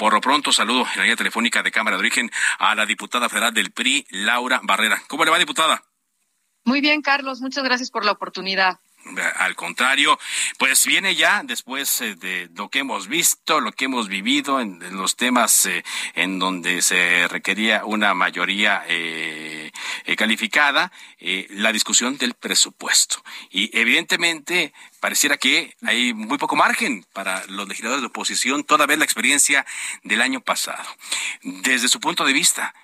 Por lo pronto, saludo en la línea telefónica de Cámara de Origen a la diputada federal del PRI, Laura Barrera. ¿Cómo le va, diputada? Muy bien, Carlos. Muchas gracias por la oportunidad. Al contrario, pues viene ya después eh, de lo que hemos visto, lo que hemos vivido en, los temas eh, en donde se requería una mayoría eh, calificada, la discusión del presupuesto. Y evidentemente pareciera que hay muy poco margen para los legisladores de oposición, toda vez la experiencia del año pasado. Desde su punto de vista,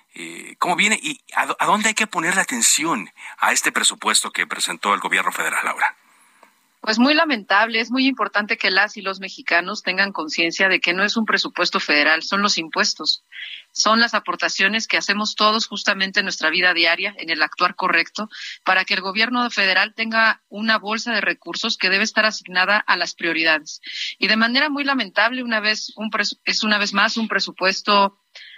¿cómo viene y a, dónde hay que poner la atención a este presupuesto que presentó el gobierno federal ahora? Pues muy lamentable, es muy importante que las y los mexicanos tengan conciencia de que no es un presupuesto federal, son los impuestos, son las aportaciones que hacemos todos justamente en nuestra vida diaria, en el actuar correcto, para que el gobierno federal tenga una bolsa de recursos que debe estar asignada a las prioridades. Y de manera muy lamentable, una vez un es una vez más un presupuesto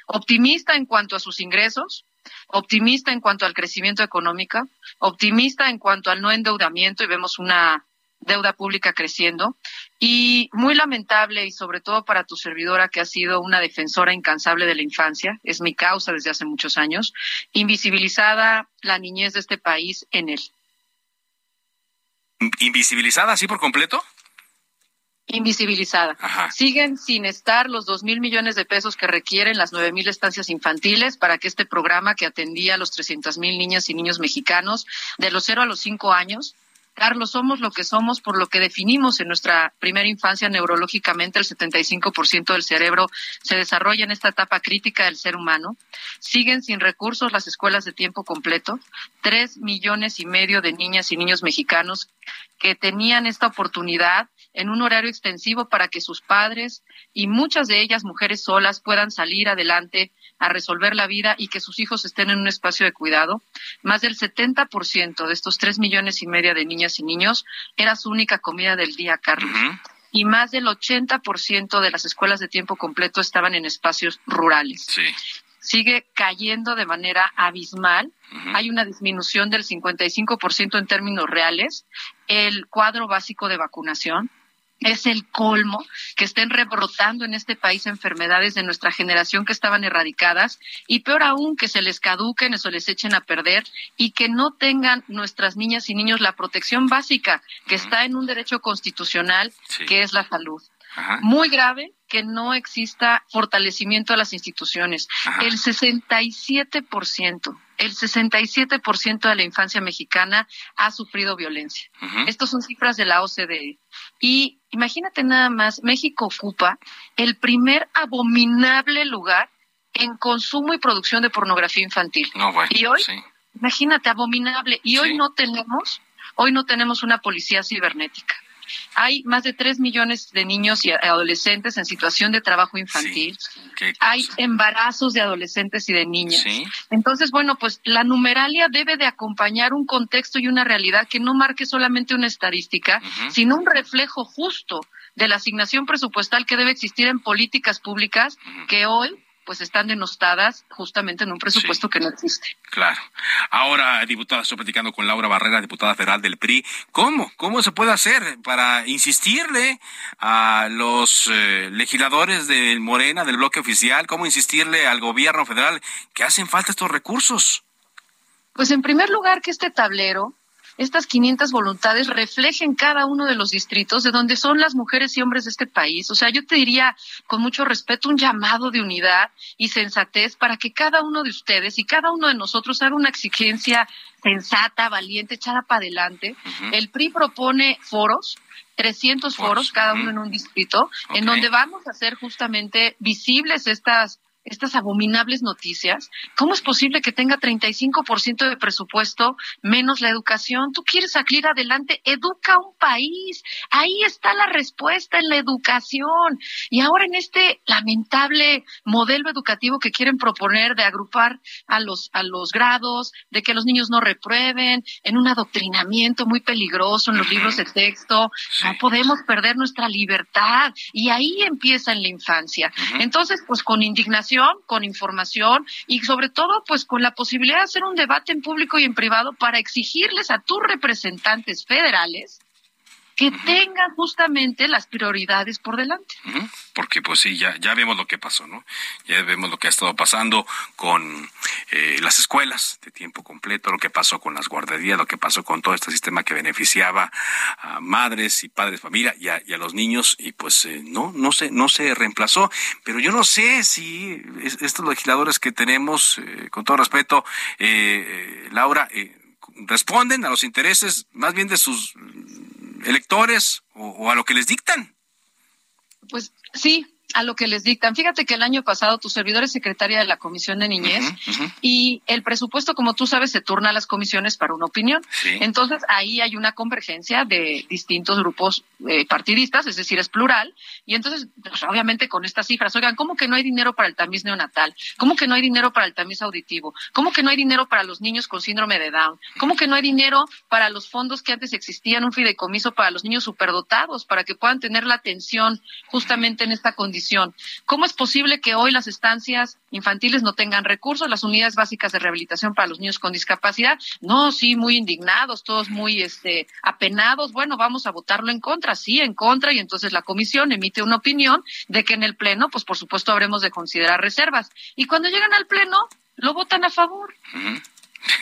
optimista en cuanto a sus ingresos, optimista en cuanto al crecimiento económico, optimista en cuanto al no endeudamiento y vemos una deuda pública creciendo y muy lamentable y sobre todo para tu servidora que ha sido una defensora incansable de la infancia, es mi causa desde hace muchos años, invisibilizada la niñez de este país en él. ¿Invisibilizada así por completo? Invisibilizada. Siguen sin estar los dos mil millones de pesos que requieren las nueve mil estancias infantiles para que este programa que atendía a los trescientas mil niñas y niños mexicanos de los cero a los cinco años Carlos, somos lo que somos por lo que definimos en nuestra primera infancia neurológicamente, el 75% del cerebro se desarrolla en esta etapa crítica del ser humano. Siguen sin recursos las escuelas de tiempo completo. Tres millones y medio de niñas y niños mexicanos que tenían esta oportunidad en un horario extensivo para que sus padres y muchas de ellas mujeres solas puedan salir adelante a resolver la vida y que sus hijos estén en un espacio de cuidado. Más del 70% de estos tres millones y media de niñas y niños era su única comida del día, Carlos. Y más del 80% de las escuelas de tiempo completo estaban en espacios rurales. Sigue cayendo de manera abismal. Hay una disminución del 55% en términos reales. El cuadro básico de vacunación es el colmo que estén rebrotando en este país enfermedades de nuestra generación que estaban erradicadas y peor aún que se les caduquen o se les echen a perder y que no tengan nuestras niñas y niños la protección básica que está en un derecho constitucional que es la salud. Muy grave que no exista fortalecimiento de las instituciones. El 67%, el 67% de la infancia mexicana ha sufrido violencia. Estas son cifras de la OCDE. Y imagínate nada más, México ocupa el primer abominable lugar en consumo y producción de pornografía infantil. y hoy, imagínate, abominable. Y hoy no tenemos, hoy no tenemos una policía cibernética. Hay más de tres millones de niños y adolescentes en situación de trabajo infantil. Hay embarazos de adolescentes y de niñas. Entonces, bueno, pues la numeralia debe de acompañar un contexto y una realidad que no marque solamente una estadística, sino un reflejo justo de la asignación presupuestal que debe existir en políticas públicas que hoy pues están denostadas justamente en un presupuesto que no existe. Claro. Ahora, diputada, estoy platicando con Laura Barrera, diputada federal del PRI. ¿Cómo? ¿Cómo se puede hacer para insistirle a los eh, legisladores del Morena, del bloque oficial, cómo insistirle al gobierno federal que hacen falta estos recursos? Pues en primer lugar que este tablero estas 500 voluntades reflejen cada uno de los distritos de donde son las mujeres y hombres de este país. O sea, yo te diría con mucho respeto un llamado de unidad y sensatez para que cada uno de ustedes y cada uno de nosotros haga una exigencia sensata, valiente, echada para adelante. El PRI propone foros 300 foros, cada uno en un distrito, en donde vamos a hacer justamente visibles estas estas abominables noticias, ¿cómo es posible que tenga 35% de presupuesto menos la educación? Tú quieres salir adelante, educa a un país. Ahí está la respuesta en la educación. Y ahora en este lamentable modelo educativo que quieren proponer de agrupar a los, a los grados, de que los niños no reprueben, en un adoctrinamiento muy peligroso en los libros de texto, no podemos perder nuestra libertad. Y ahí empieza en la infancia. Entonces, pues con indignación, con información y sobre todo, pues con la posibilidad de hacer un debate en público y en privado para exigirles a tus representantes federales que tengan justamente las prioridades por delante. Porque pues sí, ya, ya vemos lo que pasó, ¿no? Ya vemos lo que ha estado pasando con eh, las escuelas de tiempo completo, lo que pasó con las guarderías, lo que pasó con todo este sistema que beneficiaba a madres y padres familia y a, los niños y pues eh, no, no se, no se reemplazó. Pero yo no sé si estos legisladores que tenemos, eh, con todo respeto, Laura, responden a los intereses más bien de sus electores o, a lo que les dictan. Pues sí, a lo que les dictan. Fíjate que el año pasado tu servidor es secretaria de la Comisión de Niñez y el presupuesto, como tú sabes, se turna a las comisiones para una opinión. Entonces, ahí hay una convergencia de distintos grupos eh, partidistas, es decir, es plural. Y entonces, pues, obviamente, con estas cifras, oigan, ¿cómo que no hay dinero para el tamiz neonatal? ¿Cómo que no hay dinero para el tamiz auditivo? ¿Cómo que no hay dinero para los niños con síndrome de Down? ¿Cómo que no hay dinero para los fondos que antes existían, un fideicomiso para los niños superdotados, para que puedan tener la atención justamente en esta condición? ¿Cómo es posible que hoy las estancias infantiles no tengan recursos, las unidades básicas de rehabilitación para los niños con discapacidad? No, sí, muy indignados, todos muy este, apenados. Bueno, vamos a votarlo en contra, sí, en contra, y entonces la comisión emite una opinión de que en el Pleno, pues por supuesto habremos de considerar reservas. Y cuando llegan al Pleno, lo votan a favor.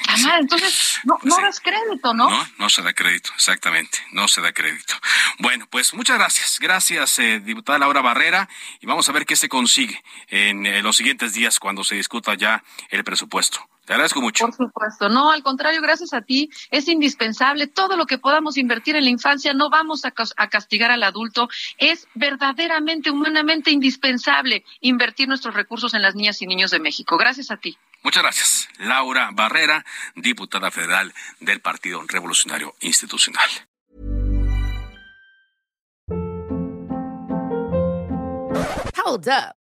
Ah, entonces no, no das crédito, ¿no? No, no se da crédito, exactamente, no se da crédito. Bueno, pues muchas gracias. Gracias, eh, diputada Laura Barrera, y vamos a ver qué se consigue en eh, los siguientes días cuando se discuta ya el presupuesto. Te agradezco mucho. Por supuesto, no, al contrario, gracias a ti. Es indispensable todo lo que podamos invertir en la infancia, no vamos a, a, castigar al adulto. Es verdaderamente, humanamente indispensable invertir nuestros recursos en las niñas y niños de México. Gracias a ti. Muchas gracias. Laura Barrera, diputada federal del Partido Revolucionario Institucional. Hold up.